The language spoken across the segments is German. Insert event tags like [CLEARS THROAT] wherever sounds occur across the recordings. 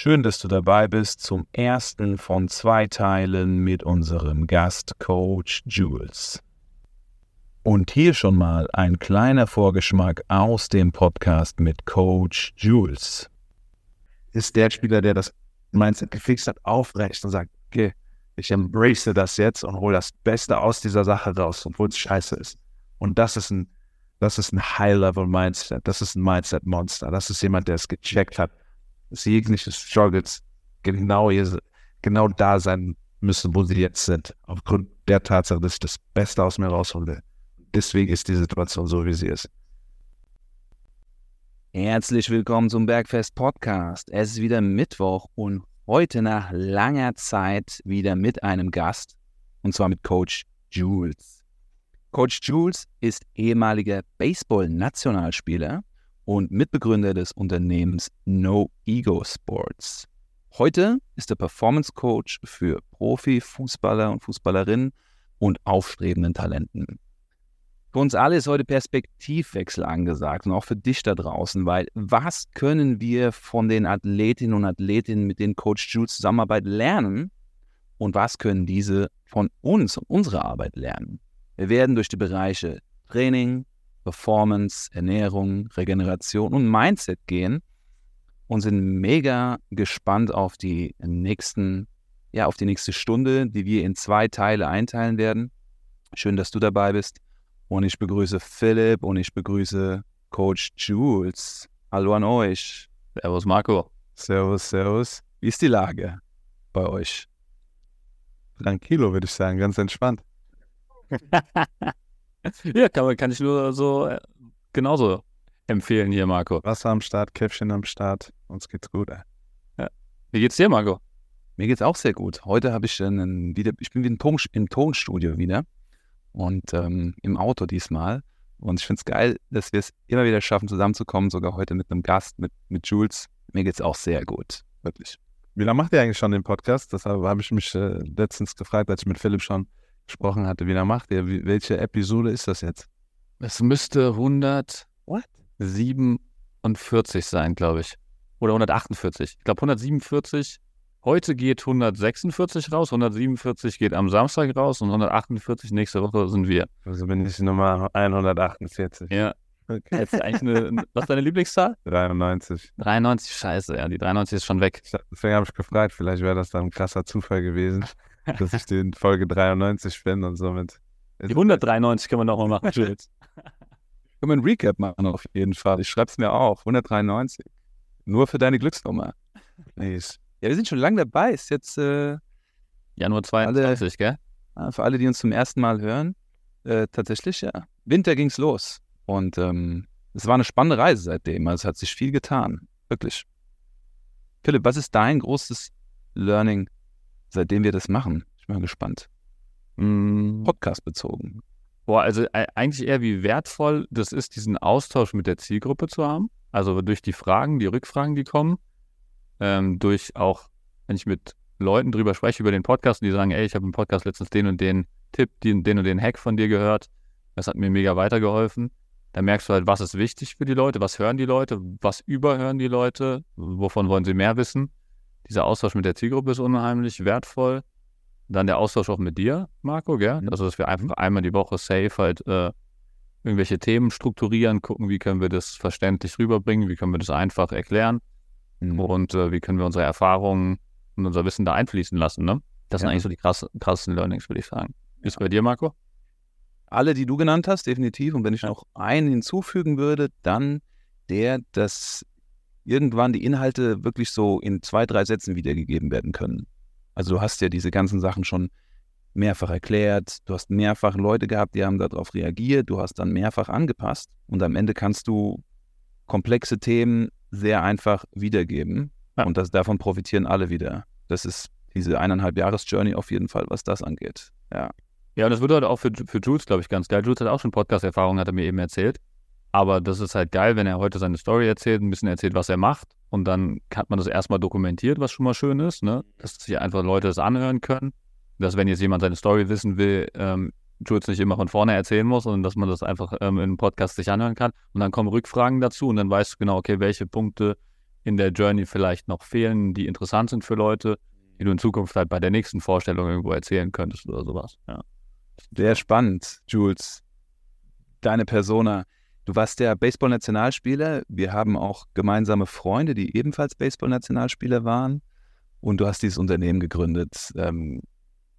Schön, dass du dabei bist zum ersten von zwei Teilen mit unserem Gast Coach Jules. Und hier schon mal ein kleiner Vorgeschmack aus dem Podcast mit Coach Jules. Ist der Spieler, der das Mindset gefixt hat, aufrecht und sagt, okay, ich embrace das jetzt und hole das Beste aus dieser Sache raus, obwohl es scheiße ist. Und das ist ein, das ist ein High-Level-Mindset. Das ist ein Mindset-Monster. Das ist jemand, der es gecheckt hat jegliche Struggles genau, hier, genau da sein müssen, wo sie jetzt sind. Aufgrund der Tatsache, dass ich das Beste aus mir rausholen will. Deswegen ist die Situation so, wie sie ist. Herzlich willkommen zum Bergfest Podcast. Es ist wieder Mittwoch und heute nach langer Zeit wieder mit einem Gast und zwar mit Coach Jules. Coach Jules ist ehemaliger Baseball-Nationalspieler und Mitbegründer des Unternehmens No Ego Sports. Heute ist er Performance Coach für Profifußballer und Fußballerinnen und aufstrebenden Talenten. Für uns alle ist heute Perspektivwechsel angesagt und auch für dich da draußen, weil was können wir von den Athletinnen und Athletinnen, mit denen Coach Jules zusammenarbeitet, lernen und was können diese von uns und unserer Arbeit lernen? Wir werden durch die Bereiche Training, Performance, Ernährung, Regeneration und Mindset gehen und sind mega gespannt auf die nächsten, ja, auf die nächste Stunde, die wir in zwei Teile einteilen werden. Schön, dass du dabei bist. Und ich begrüße Philipp und ich begrüße Coach Jules. Hallo an euch. Servus, Marco. Servus, servus. Wie ist die Lage bei euch? Tranquilo, würde ich sagen, ganz entspannt. [LAUGHS] ja, kann, kann ich nur so äh, genauso empfehlen hier, Marco. Wasser am Start, Käffchen am Start, uns geht's gut. Ey. Ja. Wie geht's dir, Marco? Mir geht's auch sehr gut. Heute habe ich einen, wieder, ich bin wieder im, Ton, im Tonstudio wieder und ähm, im Auto diesmal. Und ich finde es geil, dass wir es immer wieder schaffen, zusammenzukommen, sogar heute mit einem Gast, mit, mit Jules. Mir geht's auch sehr gut, wirklich. Wie lange macht ihr eigentlich schon den Podcast? Das habe ich mich äh, letztens gefragt, als ich mit Philipp schon gesprochen hatte. Wie lange macht ihr? Welche Episode ist das jetzt? Es müsste 147 sein, glaube ich. Oder 148. Ich glaube 147. Heute geht 146 raus, 147 geht am Samstag raus und 148 nächste Woche sind wir. Also bin ich Nummer 148. Ja. Okay. Ist eigentlich eine, was ist deine Lieblingszahl? 93. 93, scheiße, ja, die 93 ist schon weg. Deswegen habe ich gefragt, vielleicht wäre das dann ein krasser Zufall gewesen dass ich den Folge 93 bin und somit. Die 193 können wir noch mal machen, Jules. [LAUGHS] Können wir einen Recap machen auf jeden Fall. Ich schreibe es mir auf. 193. Nur für deine Glücksnummer. Nice. Ja, wir sind schon lange dabei. Ist jetzt äh, Januar 22, gell? Ja, für alle, die uns zum ersten Mal hören, äh, tatsächlich, ja. Winter ging's los. Und ähm, es war eine spannende Reise seitdem. Also es hat sich viel getan. Wirklich. Philipp, was ist dein großes Learning seitdem wir das machen. Ich bin mal gespannt. Mm. Podcast bezogen. Boah, also äh, eigentlich eher wie wertvoll das ist, diesen Austausch mit der Zielgruppe zu haben. Also durch die Fragen, die Rückfragen, die kommen, ähm, durch auch, wenn ich mit Leuten drüber spreche, über den Podcast und die sagen, ey, ich habe im Podcast letztens den und den Tipp, den, den und den Hack von dir gehört, das hat mir mega weitergeholfen. Da merkst du halt, was ist wichtig für die Leute, was hören die Leute, was überhören die Leute, wovon wollen sie mehr wissen dieser Austausch mit der Zielgruppe ist unheimlich wertvoll. Dann der Austausch auch mit dir, Marco, gell? Also, dass wir einfach einmal die Woche safe halt äh, irgendwelche Themen strukturieren, gucken, wie können wir das verständlich rüberbringen, wie können wir das einfach erklären mhm. und äh, wie können wir unsere Erfahrungen und unser Wissen da einfließen lassen, ne? Das ja. sind eigentlich so die krass, krassesten Learnings, würde ich sagen. Ist ja. bei dir, Marco? Alle, die du genannt hast, definitiv. Und wenn ich noch einen hinzufügen würde, dann der, dass irgendwann die Inhalte wirklich so in zwei, drei Sätzen wiedergegeben werden können. Also du hast ja diese ganzen Sachen schon mehrfach erklärt, du hast mehrfach Leute gehabt, die haben darauf reagiert, du hast dann mehrfach angepasst und am Ende kannst du komplexe Themen sehr einfach wiedergeben ja. und das, davon profitieren alle wieder. Das ist diese eineinhalb Jahres-Journey auf jeden Fall, was das angeht. Ja. Ja, und das wird halt auch für, für Jules, glaube ich, ganz geil. Jules hat auch schon Podcast-Erfahrung, hat er mir eben erzählt. Aber das ist halt geil, wenn er heute seine Story erzählt, ein bisschen erzählt, was er macht. Und dann hat man das erstmal dokumentiert, was schon mal schön ist, ne? dass sich einfach Leute das anhören können. Dass, wenn jetzt jemand seine Story wissen will, ähm, Jules nicht immer von vorne erzählen muss, sondern dass man das einfach ähm, in einem Podcast sich anhören kann. Und dann kommen Rückfragen dazu und dann weißt du genau, okay, welche Punkte in der Journey vielleicht noch fehlen, die interessant sind für Leute, die du in Zukunft halt bei der nächsten Vorstellung irgendwo erzählen könntest oder sowas. Ja. Sehr spannend, Jules. Deine Persona. Du warst der Baseball-Nationalspieler. Wir haben auch gemeinsame Freunde, die ebenfalls Baseball-Nationalspieler waren. Und du hast dieses Unternehmen gegründet. Ähm,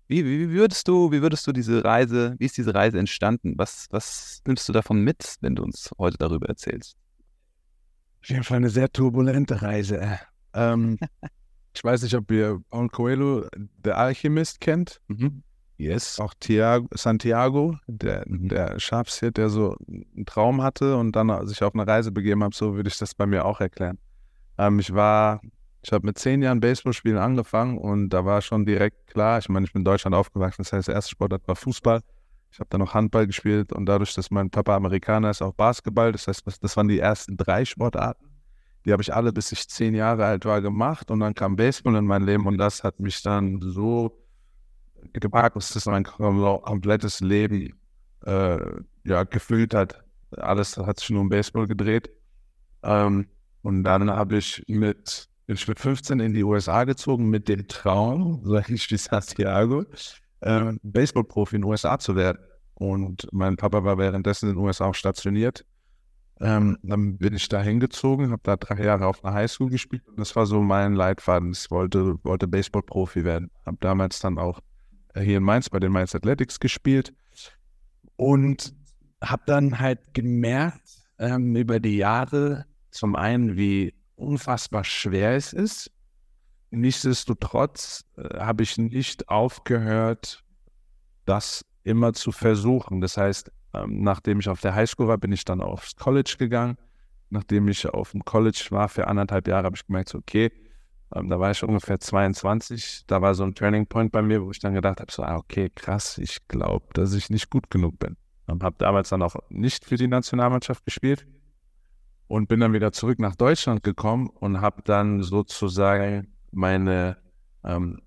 wie, wie, würdest du, wie würdest du diese Reise, wie ist diese Reise entstanden? Was, was nimmst du davon mit, wenn du uns heute darüber erzählst? Auf jeden Fall eine sehr turbulente Reise. Ähm, [LAUGHS] ich weiß nicht, ob ihr Paul Coelho, der Alchemist, kennt. Mhm. Yes. Auch Thiago, Santiago, der, mhm. der Schafshirt, der so einen Traum hatte und dann sich auf eine Reise begeben hat, so würde ich das bei mir auch erklären. Ähm, ich war, ich habe mit zehn Jahren Baseballspielen angefangen und da war schon direkt klar, ich meine, ich bin in Deutschland aufgewachsen, das heißt, der erste Sportart war Fußball. Ich habe dann noch Handball gespielt und dadurch, dass mein Papa Amerikaner ist, auch Basketball. Das heißt, das waren die ersten drei Sportarten. Die habe ich alle, bis ich zehn Jahre alt war, gemacht und dann kam Baseball in mein Leben und das hat mich dann so gepackt, dass das mein komplettes Leben äh, ja, gefüllt hat. Alles hat sich nur um Baseball gedreht. Ähm, und dann habe ich mit, ich mit 15 in die USA gezogen mit dem Traum, [LAUGHS] so ähnlich wie Santiago, äh, Baseballprofi in den USA zu werden. Und mein Papa war währenddessen in den USA auch stationiert. Ähm, dann bin ich da hingezogen, habe da drei Jahre auf einer Highschool gespielt und das war so mein Leitfaden. Ich wollte, wollte Baseballprofi werden. Habe damals dann auch hier in Mainz bei den Mainz Athletics gespielt und habe dann halt gemerkt ähm, über die Jahre zum einen, wie unfassbar schwer es ist. Nichtsdestotrotz äh, habe ich nicht aufgehört, das immer zu versuchen. Das heißt, ähm, nachdem ich auf der Highschool war, bin ich dann aufs College gegangen. Nachdem ich auf dem College war für anderthalb Jahre, habe ich gemerkt, okay, ähm, da war ich ungefähr 22. Da war so ein Turning Point bei mir, wo ich dann gedacht habe, so, ah, okay, krass, ich glaube, dass ich nicht gut genug bin. Und habe damals dann auch nicht für die Nationalmannschaft gespielt und bin dann wieder zurück nach Deutschland gekommen und habe dann sozusagen meine ähm,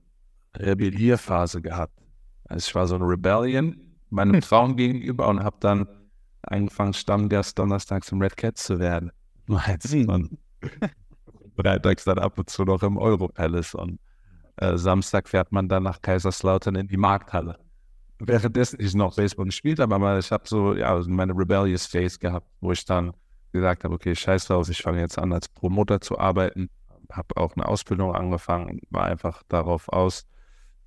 Rebellierphase gehabt. Also ich war so ein Rebellion meinem Traum gegenüber und habe dann angefangen, Stammgast donnerstags im Red Cat zu werden. [LAUGHS] Und freitags dann ab und zu noch im Euro Palace und äh, Samstag fährt man dann nach Kaiserslautern in die Markthalle. Währenddessen ich noch Baseball gespielt habe, aber ich habe so ja, meine Rebellious Phase gehabt, wo ich dann gesagt habe, okay, scheiß drauf, ich fange jetzt an als Promoter zu arbeiten, habe auch eine Ausbildung angefangen, war einfach darauf aus,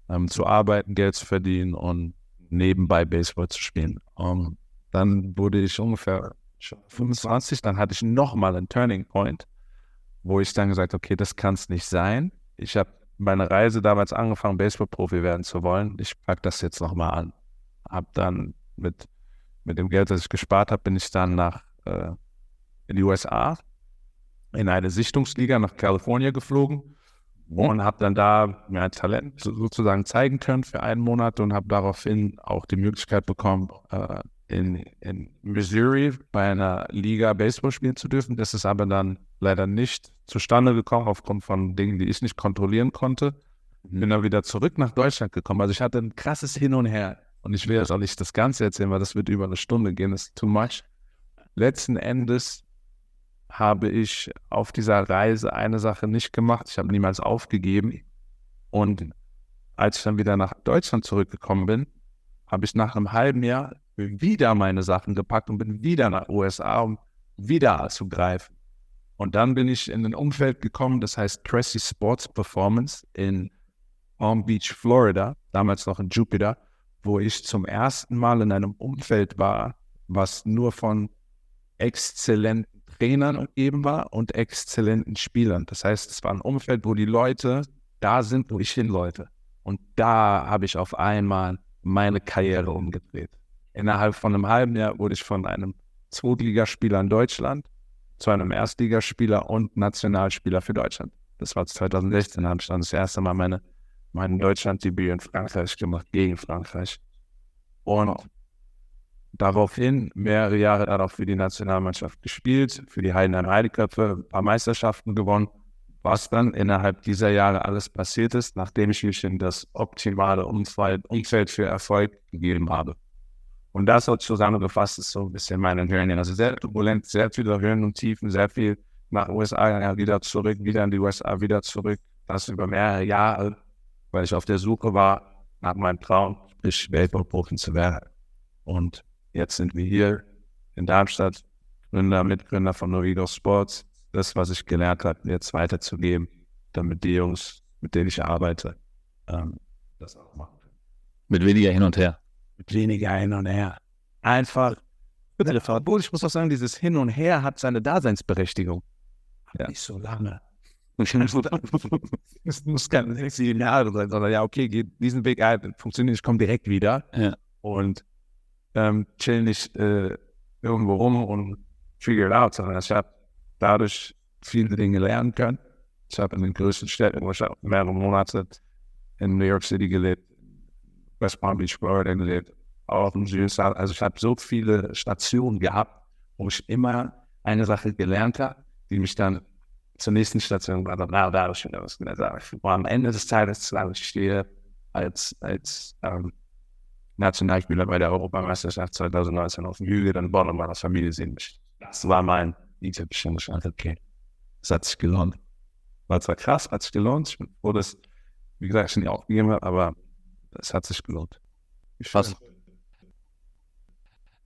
ähm, zu arbeiten, Geld zu verdienen und nebenbei Baseball zu spielen. Um, dann wurde ich ungefähr 25, dann hatte ich nochmal einen Turning Point wo ich dann gesagt habe, okay, das kann es nicht sein. Ich habe meine Reise damals angefangen, Baseball-Profi werden zu wollen. Ich packe das jetzt nochmal an. Hab dann mit, mit dem Geld, das ich gespart habe, bin ich dann nach äh, in die USA in eine Sichtungsliga nach Kalifornien geflogen und habe dann da mein Talent sozusagen zeigen können für einen Monat und habe daraufhin auch die Möglichkeit bekommen, äh, in, in Missouri bei einer Liga Baseball spielen zu dürfen. Das ist aber dann leider nicht zustande gekommen aufgrund von Dingen, die ich nicht kontrollieren konnte. Mhm. Bin dann wieder zurück nach Deutschland gekommen. Also ich hatte ein krasses Hin und Her. Und ich will jetzt auch nicht das Ganze erzählen, weil das wird über eine Stunde gehen. Das ist too much. Letzten Endes habe ich auf dieser Reise eine Sache nicht gemacht. Ich habe niemals aufgegeben. Und als ich dann wieder nach Deutschland zurückgekommen bin, habe ich nach einem halben Jahr wieder meine Sachen gepackt und bin wieder nach USA, um wieder zu greifen. Und dann bin ich in ein Umfeld gekommen, das heißt Cressy Sports Performance in Palm Beach, Florida, damals noch in Jupiter, wo ich zum ersten Mal in einem Umfeld war, was nur von exzellenten Trainern umgeben war und exzellenten Spielern. Das heißt, es war ein Umfeld, wo die Leute da sind, wo ich hin wollte. Und da habe ich auf einmal meine Karriere umgedreht. Innerhalb von einem halben Jahr wurde ich von einem Zweitligaspieler in Deutschland zu einem Erstligaspieler und Nationalspieler für Deutschland. Das war 2016, habe ich dann das erste Mal meine, mein Deutschlanddebüt in Frankreich gemacht, gegen Frankreich. Und daraufhin mehrere Jahre darauf für die Nationalmannschaft gespielt, für die Heidenheim Heideköpfe, ein paar Meisterschaften gewonnen. Was dann innerhalb dieser Jahre alles passiert ist, nachdem ich mich in das optimale Umfeld für Erfolg gegeben habe. Und das hat zusammengefasst ist so ein bisschen meine Journey. Also sehr turbulent, sehr viele Höhen und Tiefen, sehr viel nach USA ja, wieder zurück, wieder in die USA, wieder zurück. Das über mehrere Jahre, weil ich auf der Suche war nach meinem Traum, sprich Weltballprofi zu werden. Und jetzt sind wir hier in Darmstadt, Gründer, Mitgründer von Novido Sports. Das, was ich gelernt habe, jetzt weiterzugeben, damit die Jungs, mit denen ich arbeite, ähm, das auch machen können. Mit weniger hin und her. Mit weniger hin und her. Einfach. Obwohl, ich muss auch sagen, dieses Hin und Her hat seine Daseinsberechtigung. Ja. Nicht so lange. [LAUGHS] es muss sechs, sieben Jahre sein, sondern ja, okay, geht diesen Weg ein, funktioniert, ich komme direkt wieder. Ja. Und ähm, chill nicht äh, irgendwo rum und figure it out, sondern ich habe dadurch viele Dinge lernen können. Ich habe in den größten Städten, wo ich auch mehrere Monate in New York City gelebt, West Palm Beach, Florida gelebt, auch. Also ich habe so viele Stationen gehabt, wo ich immer eine Sache gelernt habe, die mich dann zur nächsten Station war. Na, da habe ich wieder was. Ich war am Ende des Tages, ich stehe als, als ähm, Nationalspieler bei der Europameisterschaft 2019 auf dem Hügel, dann Bonn meiner Familie sehen mich. Das war mein Egyptian Stand. Okay, das hat sich gelohnt. War zwar krass, hat sich gelohnt. Ich bin froh, dass, wie gesagt, ich nicht aufgegeben habe, aber es hat sich gelohnt. Was?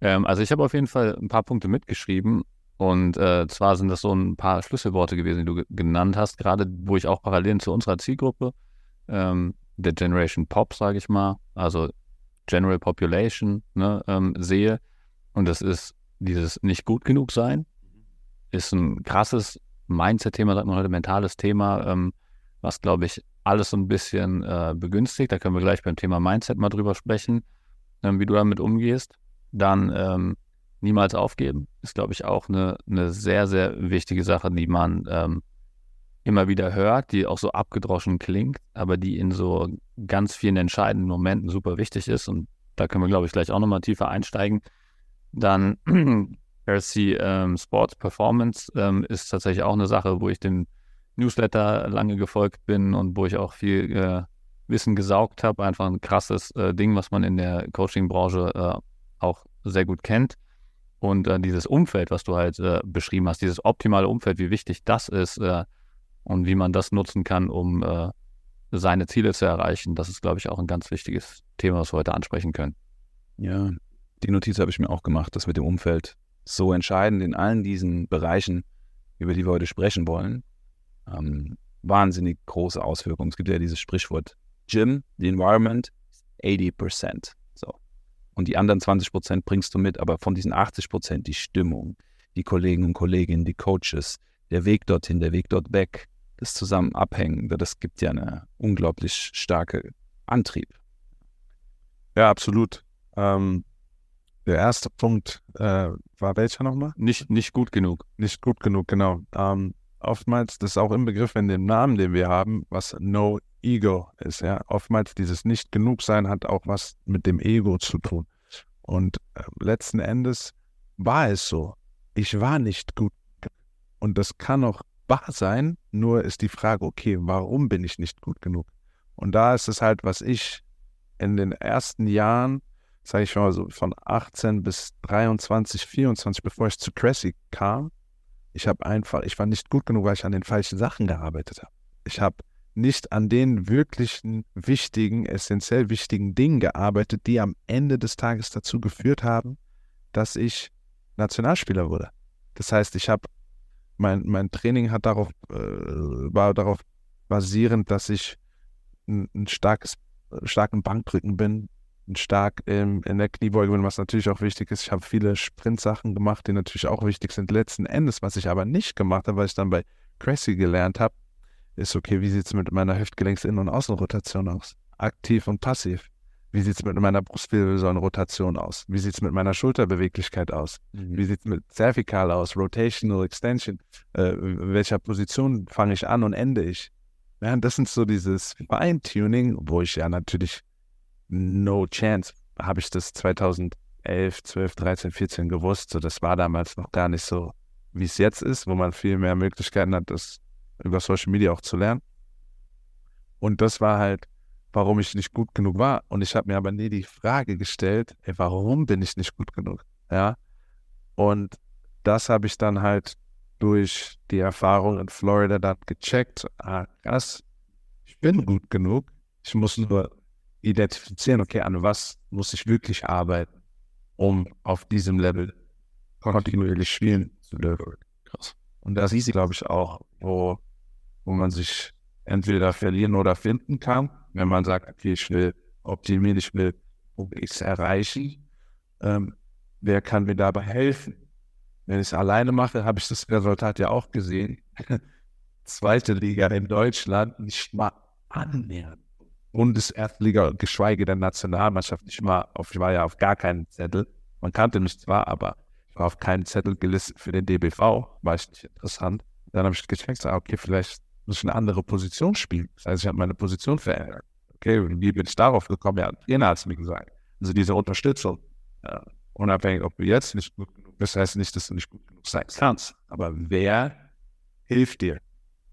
Ähm, also ich habe auf jeden Fall ein paar Punkte mitgeschrieben und äh, zwar sind das so ein paar Schlüsselworte gewesen, die du genannt hast, gerade wo ich auch Parallelen zu unserer Zielgruppe, ähm, der Generation Pop, sage ich mal, also General Population ne, ähm, sehe. Und das ist dieses nicht gut genug sein, ist ein krasses Mindset-Thema, sagt man heute, mentales Thema, ähm, was, glaube ich, alles so ein bisschen äh, begünstigt. Da können wir gleich beim Thema Mindset mal drüber sprechen, ähm, wie du damit umgehst. Dann ähm, niemals aufgeben, ist, glaube ich, auch eine, eine sehr, sehr wichtige Sache, die man ähm, immer wieder hört, die auch so abgedroschen klingt, aber die in so ganz vielen entscheidenden Momenten super wichtig ist. Und da können wir, glaube ich, gleich auch nochmal tiefer einsteigen. Dann [CLEARS THROAT] RC ähm, Sports Performance ähm, ist tatsächlich auch eine Sache, wo ich dem Newsletter lange gefolgt bin und wo ich auch viel äh, Wissen gesaugt habe. Einfach ein krasses äh, Ding, was man in der Coaching-Branche äh, auch sehr gut kennt. Und äh, dieses Umfeld, was du halt äh, beschrieben hast, dieses optimale Umfeld, wie wichtig das ist, äh, und wie man das nutzen kann, um seine Ziele zu erreichen. Das ist, glaube ich, auch ein ganz wichtiges Thema, was wir heute ansprechen können. Ja, die Notiz habe ich mir auch gemacht, das mit dem Umfeld so entscheidend in allen diesen Bereichen, über die wir heute sprechen wollen. Ähm, wahnsinnig große Auswirkungen. Es gibt ja dieses Sprichwort Gym, the Environment, 80%. So. Und die anderen 20% bringst du mit, aber von diesen 80% die Stimmung, die Kollegen und Kolleginnen, die Coaches, der Weg dorthin, der Weg dort weg, das zusammen abhängen, das gibt ja eine unglaublich starke Antrieb. Ja, absolut. Ähm, der erste Punkt äh, war welcher nochmal? Nicht, nicht gut genug. Nicht gut genug, genau. Ähm, oftmals, das ist auch im Begriff in dem Namen, den wir haben, was No Ego ist. Ja, oftmals dieses Nicht genug sein hat auch was mit dem Ego zu tun. Und äh, letzten Endes war es so. Ich war nicht gut. Und das kann auch wahr sein, nur ist die Frage, okay, warum bin ich nicht gut genug? Und da ist es halt, was ich in den ersten Jahren, sage ich mal so von 18 bis 23, 24, bevor ich zu Cressy kam, ich habe einfach, ich war nicht gut genug, weil ich an den falschen Sachen gearbeitet habe. Ich habe nicht an den wirklichen wichtigen, essentiell wichtigen Dingen gearbeitet, die am Ende des Tages dazu geführt haben, dass ich Nationalspieler wurde. Das heißt, ich habe mein, mein Training hat darauf, äh, war darauf basierend, dass ich ein, ein starkes, starken Bankdrücken bin, stark ähm, in der Kniebeuge bin, was natürlich auch wichtig ist. Ich habe viele Sprintsachen gemacht, die natürlich auch wichtig sind. Letzten Endes, was ich aber nicht gemacht habe, weil ich dann bei Cressy gelernt habe, ist okay, wie sieht es mit meiner Hüftgelenks-Innen- und Außenrotation aus? Aktiv und passiv. Wie sieht es mit meiner Brustwirbelsäulenrotation aus? Wie sieht es mit meiner Schulterbeweglichkeit aus? Mhm. Wie sieht es mit Cervical aus? Rotational Extension? Äh, welcher Position fange ich an und ende ich? Ja, das sind so dieses Feintuning, wo ich ja natürlich no chance, habe ich das 2011, 12, 13, 14 gewusst. So, das war damals noch gar nicht so, wie es jetzt ist, wo man viel mehr Möglichkeiten hat, das über Social Media auch zu lernen. Und das war halt warum ich nicht gut genug war. Und ich habe mir aber nie die Frage gestellt, ey, warum bin ich nicht gut genug? Ja. Und das habe ich dann halt durch die Erfahrung in Florida dann gecheckt, ah, krass, ich bin gut genug. Ich muss nur identifizieren, okay, an was muss ich wirklich arbeiten, um auf diesem Level kontinuierlich spielen zu dürfen. Krass. Und das ist, glaube ich, auch, wo, wo man sich entweder verlieren oder finden kann, wenn man sagt, okay, ich will optimieren, ich will X erreichen. Ähm, wer kann mir dabei helfen? Wenn ich es alleine mache, habe ich das Resultat ja auch gesehen. [LAUGHS] Zweite Liga in Deutschland nicht mal annähernd. Bundeserstliga, geschweige denn Nationalmannschaft. Ich war, auf, ich war ja auf gar keinen Zettel. Man kannte mich zwar, aber ich war auf keinen Zettel gelistet für den DBV. War ich nicht interessant. Dann habe ich gecheckt, okay, vielleicht muss ich eine andere Position spielen. Das heißt, ich habe meine Position verändert. Okay, wie bin ich darauf gekommen? Ja, Trainer hat es mir gesagt. Also diese Unterstützung. Ja, unabhängig, ob du jetzt nicht gut genug bist, heißt nicht, dass du nicht gut genug sein kannst. Aber wer hilft dir?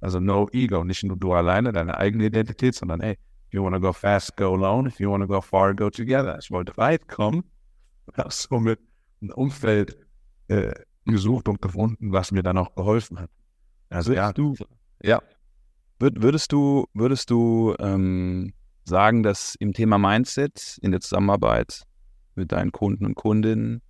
Also no ego, nicht nur du alleine, deine eigene Identität, sondern hey, if you want to go fast, go alone. If you want to go far, go together. Ich wollte weit kommen, [LAUGHS] habe somit ein Umfeld äh, gesucht und gefunden, was mir dann auch geholfen hat. Also ja, du, ja. Würdest du, würdest du ähm, sagen, dass im Thema Mindset in der Zusammenarbeit mit deinen Kunden und Kundinnen,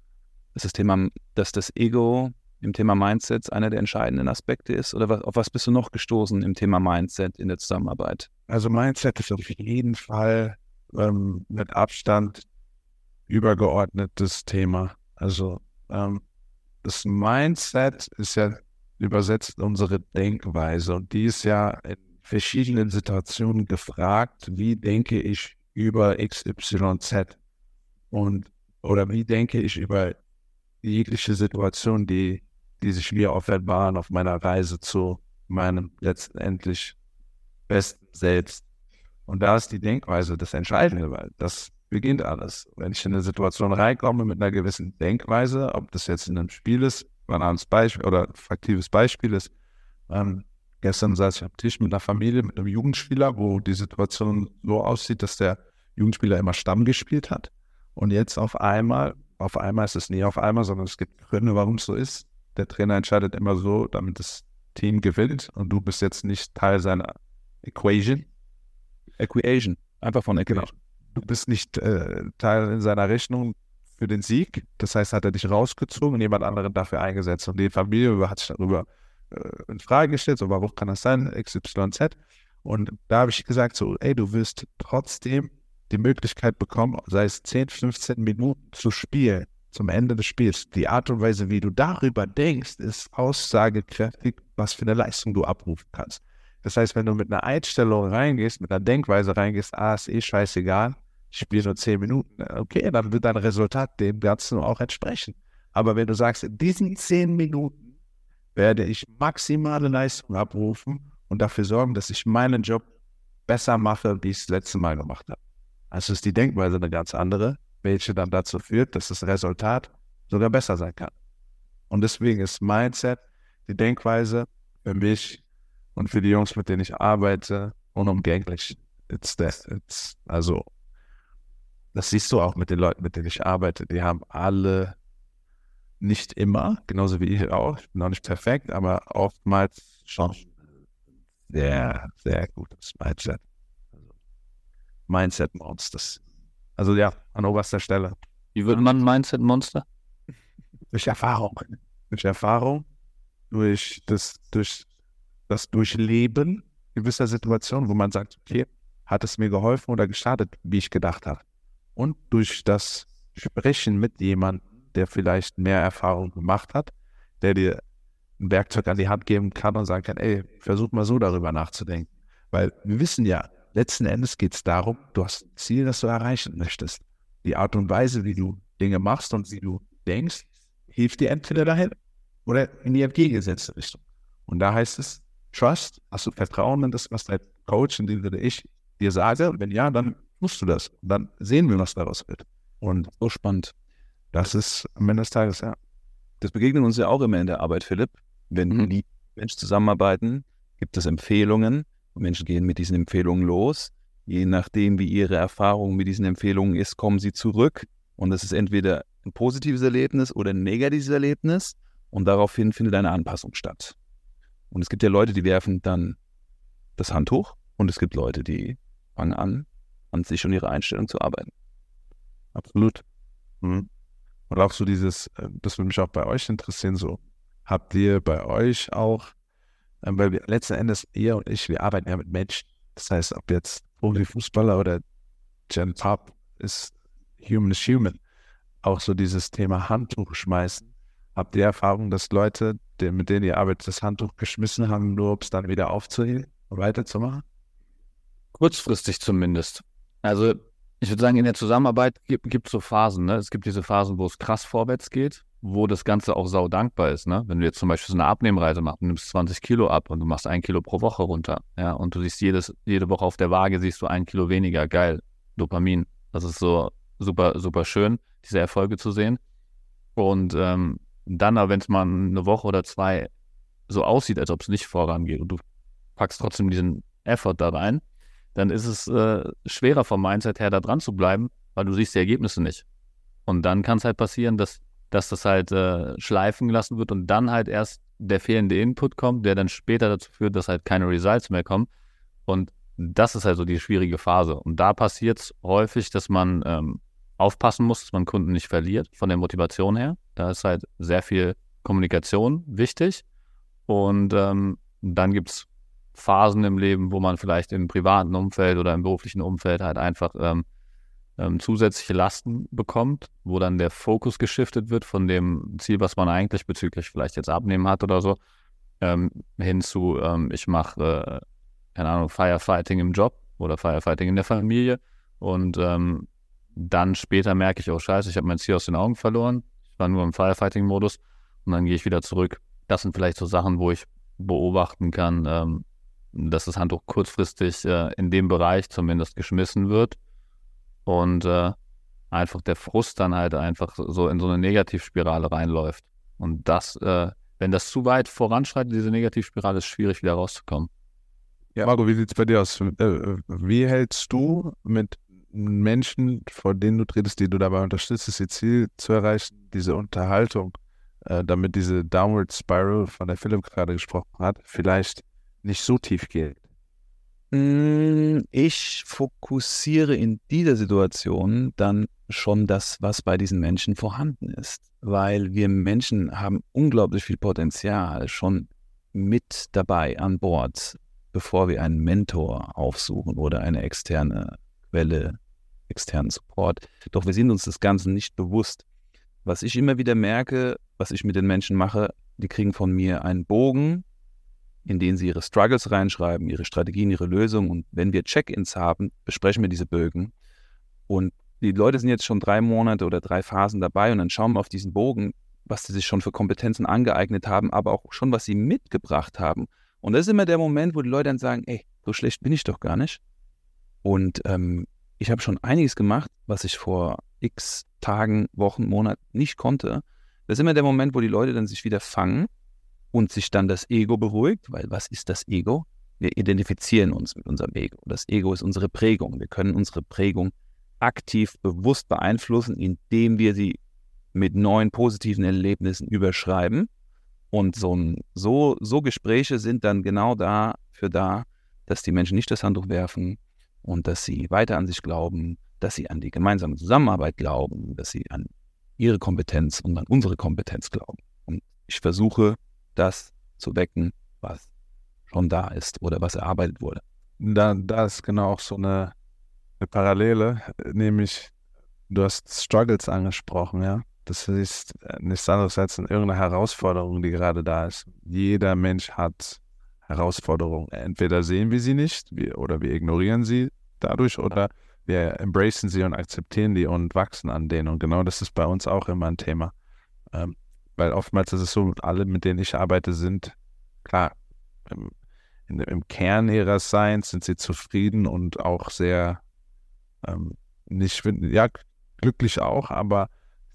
dass das Thema, dass das Ego im Thema Mindset einer der entscheidenden Aspekte ist? Oder was, auf was bist du noch gestoßen im Thema Mindset in der Zusammenarbeit? Also Mindset ist auf jeden Fall ähm, mit Abstand übergeordnetes Thema. Also ähm, das Mindset ist ja übersetzt unsere Denkweise und die ist ja in verschiedenen Situationen gefragt, wie denke ich über XYZ und oder wie denke ich über jegliche Situation, die, die sich mir offenbaren auf meiner Reise zu meinem letztendlich besten Selbst. Und da ist die Denkweise das Entscheidende, weil das beginnt alles. Wenn ich in eine Situation reinkomme mit einer gewissen Denkweise, ob das jetzt in einem Spiel ist, banales Beispiel oder faktives Beispiel ist, ähm, gestern saß ich am Tisch mit einer Familie, mit einem Jugendspieler, wo die Situation so aussieht, dass der Jugendspieler immer Stamm gespielt hat. Und jetzt auf einmal, auf einmal ist es nie auf einmal, sondern es gibt Gründe, warum es so ist. Der Trainer entscheidet immer so, damit das Team gewinnt und du bist jetzt nicht Teil seiner Equation. Equation, einfach von Equation. Genau. Du bist nicht äh, Teil in seiner Rechnung für den Sieg. Das heißt, hat er dich rausgezogen und jemand anderen dafür eingesetzt. Und die Familie hat sich darüber äh, in Frage gestellt, so warum kann das sein, XYZ. Und da habe ich gesagt, so, ey, du wirst trotzdem die Möglichkeit bekommen, sei es 10, 15 Minuten zu spielen, zum Ende des Spiels. Die Art und Weise, wie du darüber denkst, ist aussagekräftig, was für eine Leistung du abrufen kannst. Das heißt, wenn du mit einer Einstellung reingehst, mit einer Denkweise reingehst, ah, ist eh scheißegal, ich spiele nur 10 Minuten, okay, dann wird dein Resultat dem Ganzen auch entsprechen. Aber wenn du sagst, in diesen 10 Minuten werde ich maximale Leistung abrufen und dafür sorgen, dass ich meinen Job besser mache, wie ich es das letzte Mal gemacht habe. Also ist die Denkweise eine ganz andere, welche dann dazu führt, dass das Resultat sogar besser sein kann. Und deswegen ist Mindset, die Denkweise für mich und für die Jungs, mit denen ich arbeite, unumgänglich. It's that. It's, also, das siehst du auch mit den Leuten, mit denen ich arbeite. Die haben alle nicht immer, genauso wie ich auch, ich bin auch nicht perfekt, aber oftmals schon sehr, sehr gutes Mindset. Mindset-Monsters. Also ja, an oberster Stelle. Wie wird man Mindset-Monster? Durch Erfahrung. Durch Erfahrung, durch das, durch das Durchleben gewisser Situationen, wo man sagt, okay, hat es mir geholfen oder geschadet, wie ich gedacht habe. Und durch das Sprechen mit jemandem, der vielleicht mehr Erfahrung gemacht hat, der dir ein Werkzeug an die Hand geben kann und sagen kann, ey, versuch mal so darüber nachzudenken. Weil wir wissen ja, letzten Endes geht es darum, du hast ein Ziel, das du erreichen möchtest. Die Art und Weise, wie du Dinge machst und wie du denkst, hilft dir entweder dahin oder in die entgegengesetzte Richtung. Und da heißt es, Trust, hast du Vertrauen in das, was dein Coach, in dem ich dir sage? Und wenn ja, dann musst du das. Und dann sehen wir, was daraus wird. Und so spannend. Das ist am Ende des Tages, ja. Das begegnet uns ja auch immer in der Arbeit, Philipp. Wenn mhm. die Menschen zusammenarbeiten, gibt es Empfehlungen Menschen gehen mit diesen Empfehlungen los. Je nachdem, wie ihre Erfahrung mit diesen Empfehlungen ist, kommen sie zurück. Und das ist entweder ein positives Erlebnis oder ein negatives Erlebnis. Und daraufhin findet eine Anpassung statt. Und es gibt ja Leute, die werfen dann das Handtuch und es gibt Leute, die fangen an, an sich und ihrer Einstellung zu arbeiten. Absolut. Mhm. Und auch so dieses, äh, das würde mich auch bei euch interessieren, so habt ihr bei euch auch, weil wir letzten Endes, ihr und ich, wir arbeiten ja mit Menschen. Das heißt, ob jetzt Profi-Fußballer oder Gen Pop ist human is human. Auch so dieses Thema Handtuch schmeißen. Habt ihr Erfahrung, dass Leute, mit denen ihr arbeitet, das Handtuch geschmissen haben, nur um es dann wieder aufzuheben und weiterzumachen? Kurzfristig zumindest. Also ich würde sagen, in der Zusammenarbeit gibt es so Phasen. Ne? Es gibt diese Phasen, wo es krass vorwärts geht, wo das Ganze auch sau dankbar ist. Ne? Wenn du jetzt zum Beispiel so eine Abnehmreise machst, du nimmst 20 Kilo ab und du machst ein Kilo pro Woche runter. Ja, und du siehst jedes, jede Woche auf der Waage siehst du ein Kilo weniger. Geil. Dopamin. Das ist so super, super schön, diese Erfolge zu sehen. Und ähm, dann, wenn es mal eine Woche oder zwei so aussieht, als ob es nicht vorangeht und du packst trotzdem diesen Effort da rein, dann ist es äh, schwerer vom Mindset her da dran zu bleiben, weil du siehst die Ergebnisse nicht. Und dann kann es halt passieren, dass, dass das halt äh, schleifen gelassen wird und dann halt erst der fehlende Input kommt, der dann später dazu führt, dass halt keine Results mehr kommen. Und das ist halt so die schwierige Phase. Und da passiert es häufig, dass man ähm, aufpassen muss, dass man Kunden nicht verliert von der Motivation her. Da ist halt sehr viel Kommunikation wichtig. Und ähm, dann gibt es Phasen im Leben, wo man vielleicht im privaten Umfeld oder im beruflichen Umfeld halt einfach ähm, ähm, zusätzliche Lasten bekommt, wo dann der Fokus geschiftet wird von dem Ziel, was man eigentlich bezüglich vielleicht jetzt abnehmen hat oder so, ähm, hin zu, ähm, ich mache, äh, keine Ahnung, Firefighting im Job oder Firefighting in der Familie. Und ähm, dann später merke ich, oh scheiße, ich habe mein Ziel aus den Augen verloren, ich war nur im Firefighting-Modus. Und dann gehe ich wieder zurück. Das sind vielleicht so Sachen, wo ich beobachten kann, ähm, dass das Handtuch kurzfristig äh, in dem Bereich zumindest geschmissen wird und äh, einfach der Frust dann halt einfach so in so eine Negativspirale reinläuft. Und das, äh, wenn das zu weit voranschreitet, diese Negativspirale, ist schwierig wieder rauszukommen. Ja. Marco, wie sieht es bei dir aus? Äh, wie hältst du mit Menschen, vor denen du trittst, die du dabei unterstützt, ihr Ziel zu erreichen, diese Unterhaltung, äh, damit diese Downward Spiral, von der Philipp gerade gesprochen hat, vielleicht nicht so tief geht? Hm, ich fokussiere in dieser Situation dann schon das, was bei diesen Menschen vorhanden ist, weil wir Menschen haben unglaublich viel Potenzial schon mit dabei an Bord, bevor wir einen Mentor aufsuchen oder eine externe Quelle, externen Support. Doch wir sind uns das Ganze nicht bewusst. Was ich immer wieder merke, was ich mit den Menschen mache, die kriegen von mir einen Bogen, in denen sie ihre Struggles reinschreiben, ihre Strategien, ihre Lösungen. Und wenn wir Check-ins haben, besprechen wir diese Bögen. Und die Leute sind jetzt schon drei Monate oder drei Phasen dabei und dann schauen wir auf diesen Bogen, was sie sich schon für Kompetenzen angeeignet haben, aber auch schon, was sie mitgebracht haben. Und das ist immer der Moment, wo die Leute dann sagen, ey, so schlecht bin ich doch gar nicht. Und ähm, ich habe schon einiges gemacht, was ich vor x Tagen, Wochen, Monaten nicht konnte. Das ist immer der Moment, wo die Leute dann sich wieder fangen und sich dann das Ego beruhigt, weil was ist das Ego? Wir identifizieren uns mit unserem Ego. Das Ego ist unsere Prägung. Wir können unsere Prägung aktiv, bewusst beeinflussen, indem wir sie mit neuen positiven Erlebnissen überschreiben. Und so, so, so Gespräche sind dann genau dafür da, dass die Menschen nicht das Handtuch werfen und dass sie weiter an sich glauben, dass sie an die gemeinsame Zusammenarbeit glauben, dass sie an ihre Kompetenz und an unsere Kompetenz glauben. Und ich versuche das zu wecken, was schon da ist oder was erarbeitet wurde. Da, da ist genau auch so eine, eine Parallele, nämlich du hast Struggles angesprochen, ja. Das ist nichts anderes als irgendeine Herausforderung, die gerade da ist. Jeder Mensch hat Herausforderungen. Entweder sehen wir sie nicht wir, oder wir ignorieren sie dadurch oder wir embracen sie und akzeptieren die und wachsen an denen. Und genau das ist bei uns auch immer ein Thema. Ähm, weil oftmals ist es so, alle, mit denen ich arbeite, sind klar, im, in, im Kern ihrer Science sind sie zufrieden und auch sehr ähm, nicht, ja, glücklich auch, aber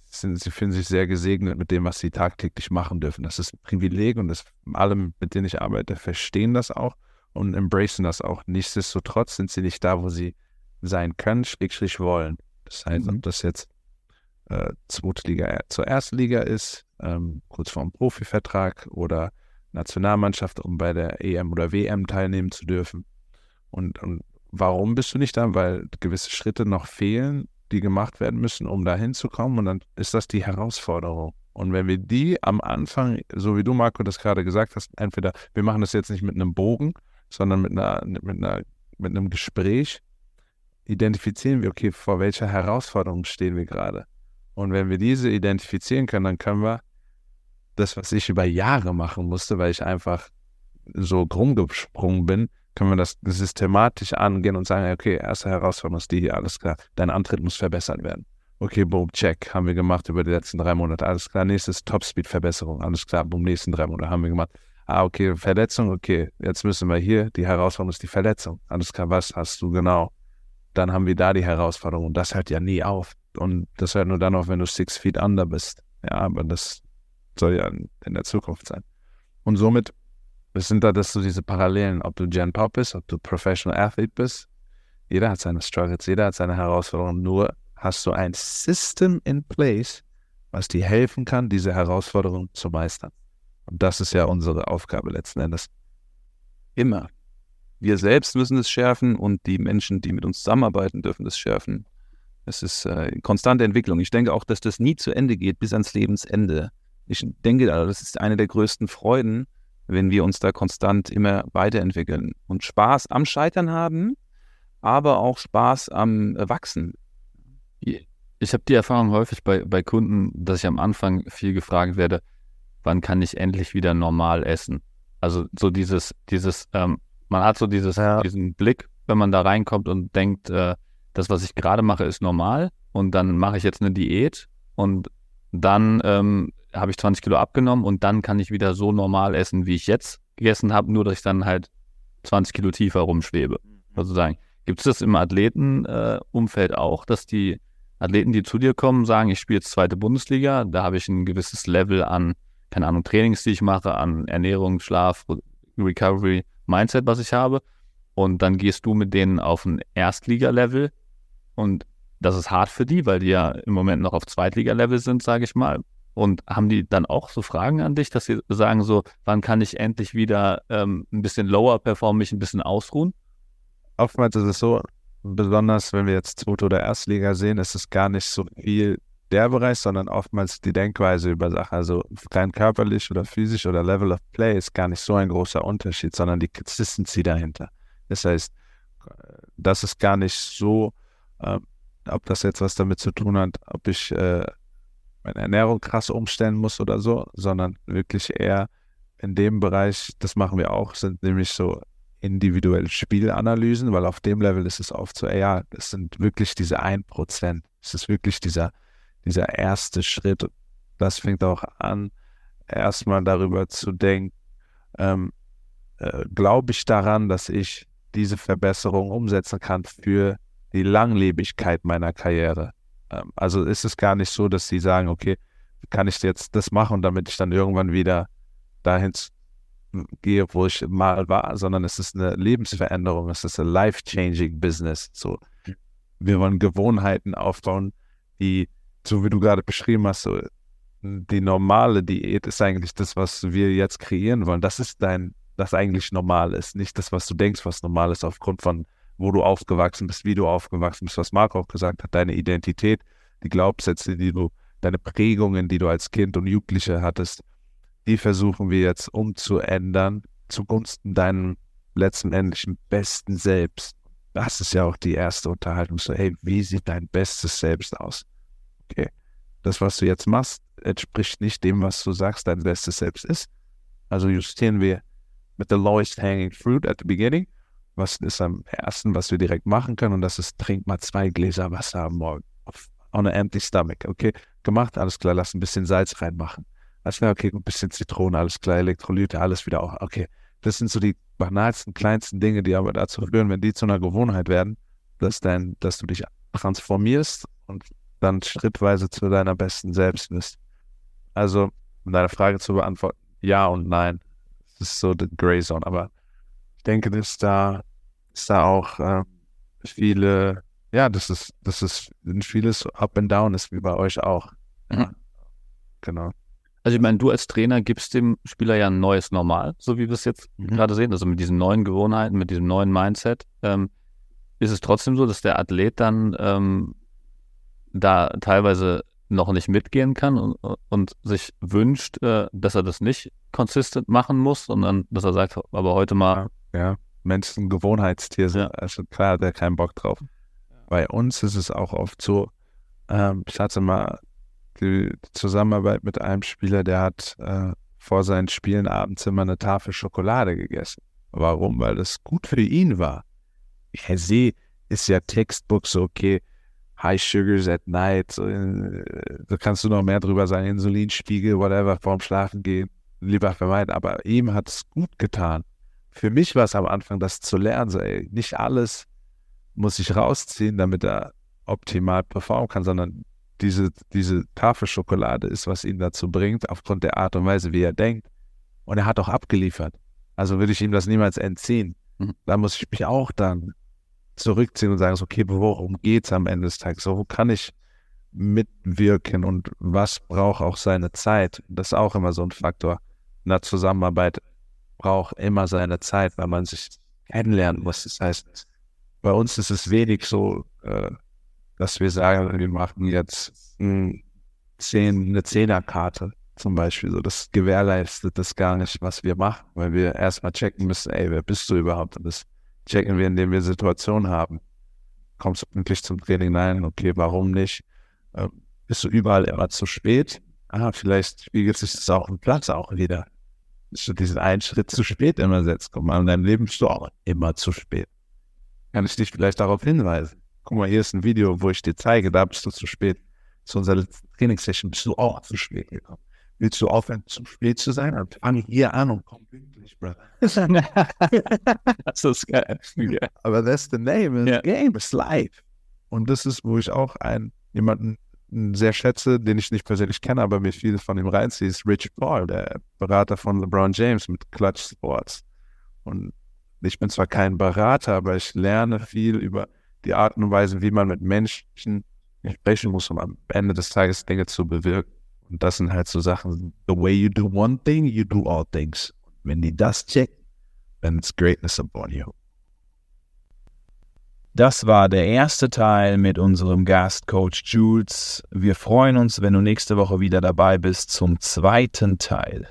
sind, sie finden sich sehr gesegnet mit dem, was sie tagtäglich machen dürfen. Das ist ein Privileg und das, alle, mit denen ich arbeite, verstehen das auch und embracen das auch. Nichtsdestotrotz sind sie nicht da, wo sie sein können, schrägstrich wollen. Das heißt, mhm. ob das jetzt äh, zweite Liga zur ersten Liga ist, ähm, kurz vor einem Profivertrag oder Nationalmannschaft, um bei der EM oder WM teilnehmen zu dürfen. Und, und warum bist du nicht da? Weil gewisse Schritte noch fehlen, die gemacht werden müssen, um da hinzukommen. Und dann ist das die Herausforderung. Und wenn wir die am Anfang, so wie du, Marco, das gerade gesagt hast, entweder wir machen das jetzt nicht mit einem Bogen, sondern mit einer, mit einer, mit einem Gespräch, identifizieren wir, okay, vor welcher Herausforderung stehen wir gerade. Und wenn wir diese identifizieren können, dann können wir das, was ich über Jahre machen musste, weil ich einfach so rumgesprungen bin, können wir das systematisch angehen und sagen, okay, erste Herausforderung ist die hier, alles klar, dein Antritt muss verbessert werden. Okay, boom, check, haben wir gemacht über die letzten drei Monate, alles klar, nächstes Topspeed-Verbesserung, alles klar, boom, nächsten drei Monate haben wir gemacht. Ah, okay, Verletzung, okay, jetzt müssen wir hier, die Herausforderung ist die Verletzung, alles klar, was hast du genau? Dann haben wir da die Herausforderung und das hört ja nie auf. Und das hört nur dann auf, wenn du six feet under bist. Ja, aber das soll ja in der Zukunft sein. Und somit sind da das so diese Parallelen, ob du Gen Pop bist, ob du Professional Athlete bist. Jeder hat seine Struggles, jeder hat seine Herausforderungen. Nur hast du ein System in place, was dir helfen kann, diese Herausforderungen zu meistern. Und das ist ja unsere Aufgabe letzten Endes. Immer. Wir selbst müssen es schärfen und die Menschen, die mit uns zusammenarbeiten, dürfen es schärfen. Es ist äh, konstante Entwicklung. Ich denke auch, dass das nie zu Ende geht, bis ans Lebensende. Ich denke, das ist eine der größten Freuden, wenn wir uns da konstant immer weiterentwickeln und Spaß am Scheitern haben, aber auch Spaß am Wachsen. Ich habe die Erfahrung häufig bei, bei Kunden, dass ich am Anfang viel gefragt werde, wann kann ich endlich wieder normal essen? Also so dieses, dieses, ähm, man hat so dieses, ja. diesen Blick, wenn man da reinkommt und denkt, äh, das, was ich gerade mache, ist normal und dann mache ich jetzt eine Diät und dann ähm, habe ich 20 Kilo abgenommen und dann kann ich wieder so normal essen, wie ich jetzt gegessen habe, nur dass ich dann halt 20 Kilo tiefer rumschwebe, mhm. sozusagen. Gibt es das im Athletenumfeld äh, auch, dass die Athleten, die zu dir kommen, sagen, ich spiele jetzt zweite Bundesliga, da habe ich ein gewisses Level an, keine Ahnung, Trainings, die ich mache, an Ernährung, Schlaf, Recovery, Mindset, was ich habe. Und dann gehst du mit denen auf ein Erstliga-Level und das ist hart für die, weil die ja im Moment noch auf Zweitliga-Level sind, sage ich mal. Und haben die dann auch so Fragen an dich, dass sie sagen so, wann kann ich endlich wieder ähm, ein bisschen lower performen, mich ein bisschen ausruhen? Oftmals ist es so, besonders wenn wir jetzt Zweite- oder Erstliga sehen, ist es gar nicht so viel der Bereich, sondern oftmals die Denkweise über Sachen. Also rein körperlich oder physisch oder Level of Play ist gar nicht so ein großer Unterschied, sondern die Consistency dahinter. Das heißt, das ist gar nicht so, äh, ob das jetzt was damit zu tun hat, ob ich äh, meine Ernährung krass umstellen muss oder so, sondern wirklich eher in dem Bereich, das machen wir auch, sind nämlich so individuelle Spielanalysen, weil auf dem Level ist es oft so, ja, es sind wirklich diese 1%. Es ist wirklich dieser, dieser erste Schritt. Das fängt auch an, erstmal darüber zu denken, ähm, äh, glaube ich daran, dass ich diese Verbesserung umsetzen kann für die Langlebigkeit meiner Karriere. Ähm, also ist es gar nicht so, dass sie sagen, okay, kann ich jetzt das machen, damit ich dann irgendwann wieder dahin gehe, wo ich mal war, sondern es ist eine Lebensveränderung, es ist ein life-changing Business. So, wir wollen Gewohnheiten aufbauen, die, so wie du gerade beschrieben hast, so die normale Diät ist eigentlich das, was wir jetzt kreieren wollen. Das ist dein, das eigentlich normal ist, nicht das, was du denkst, was normal ist aufgrund von wo du aufgewachsen bist, wie du aufgewachsen bist, was Marc auch gesagt hat, deine Identität, die Glaubenssätze, die du, deine Prägungen, die du als Kind und Jugendliche hattest, die versuchen wir jetzt umzuändern zugunsten deinem letztendlichen besten Selbst. Das ist ja auch die erste Unterhaltung. So, hey, wie sieht dein bestes Selbst aus? Okay. Das, was du jetzt machst, entspricht nicht dem, was du sagst, dein bestes Selbst ist. Also justieren wir mit the lowest hanging fruit at the beginning was ist am ersten, was wir direkt machen können? Und das ist, trink mal zwei Gläser Wasser am Morgen. On an empty stomach. Okay, gemacht, alles klar, lass ein bisschen Salz reinmachen. Alles klar, okay, ein bisschen Zitrone, alles klar, Elektrolyte, alles wieder auch. Okay, das sind so die banalsten, kleinsten Dinge, die aber dazu führen, wenn die zu einer Gewohnheit werden, dass, dein, dass du dich transformierst und dann schrittweise zu deiner besten Selbst bist. Also, um deine Frage zu beantworten, ja und nein. Das ist so die Gray Zone, aber denke, dass da, dass da auch äh, viele ja, das ist, das ist ein vieles Up and Down ist wie bei euch auch. Ja. Genau. Also ich meine, du als Trainer gibst dem Spieler ja ein neues Normal, so wie wir es jetzt mhm. gerade sehen, also mit diesen neuen Gewohnheiten, mit diesem neuen Mindset. Ähm, ist es trotzdem so, dass der Athlet dann ähm, da teilweise noch nicht mitgehen kann und, und sich wünscht, äh, dass er das nicht consistent machen muss, sondern dass er sagt, aber heute mal. Ja, Menschen Gewohnheitstier sind. Ja. Also klar hat er keinen Bock drauf. Bei uns ist es auch oft so, ähm, ich hatte mal die Zusammenarbeit mit einem Spieler, der hat äh, vor seinen Spielen abends immer eine Tafel Schokolade gegessen. Warum? Weil das gut für ihn war. Ja, sie ist ja Textbook so, okay, High Sugars at night, so, äh, da kannst du noch mehr drüber sagen, Insulinspiegel, whatever, vorm Schlafen gehen, lieber vermeiden. Aber ihm hat es gut getan. Für mich war es am Anfang, das zu lernen, so, ey, nicht alles muss ich rausziehen, damit er optimal performen kann, sondern diese, diese Tafel Schokolade ist, was ihn dazu bringt, aufgrund der Art und Weise, wie er denkt. Und er hat auch abgeliefert. Also würde ich ihm das niemals entziehen. Mhm. Da muss ich mich auch dann zurückziehen und sagen, okay, worum geht es am Ende des Tages? So, wo kann ich mitwirken und was braucht auch seine Zeit? Das ist auch immer so ein Faktor. In der Zusammenarbeit braucht immer seine Zeit, weil man sich kennenlernen muss. Das heißt, bei uns ist es wenig so, äh, dass wir sagen, wir machen jetzt Zehn, eine Zehnerkarte zum Beispiel. Das gewährleistet das gar nicht, was wir machen, weil wir erstmal checken müssen, ey, wer bist du überhaupt? Und das checken wir, indem wir Situationen haben. Kommst du pünktlich zum Training? Nein, okay, warum nicht? Äh, bist du überall immer zu spät? Ah, vielleicht spiegelt sich das auch im Platz auch wieder. Du diesen einen Schritt zu spät immer setzt. Guck mal, in deinem Leben bist du auch immer zu spät. Kann ich dich vielleicht darauf hinweisen? guck mal, hier ist ein Video, wo ich dir zeige, da bist du zu spät. Zu unserer letzten Trainingssession bist du auch zu spät gekommen. Willst du aufhören, zu spät zu sein? Dann fang hier an und komm pünktlich, Brother. [LAUGHS] das ist geil. Yeah. Aber that's the name of yeah. the game, it's life. Und das ist, wo ich auch einen, jemanden sehr schätze, den ich nicht persönlich kenne, aber mir viel von ihm reinziehe, ist Rich Paul, der Berater von LeBron James mit Clutch Sports. Und ich bin zwar kein Berater, aber ich lerne viel über die Art und Weise, wie man mit Menschen sprechen muss, um am Ende des Tages Dinge zu bewirken. Und das sind halt so Sachen, the way you do one thing, you do all things. Wenn die das checken, then it's greatness upon you. Das war der erste Teil mit unserem Gast Coach Jules. Wir freuen uns, wenn du nächste Woche wieder dabei bist zum zweiten Teil.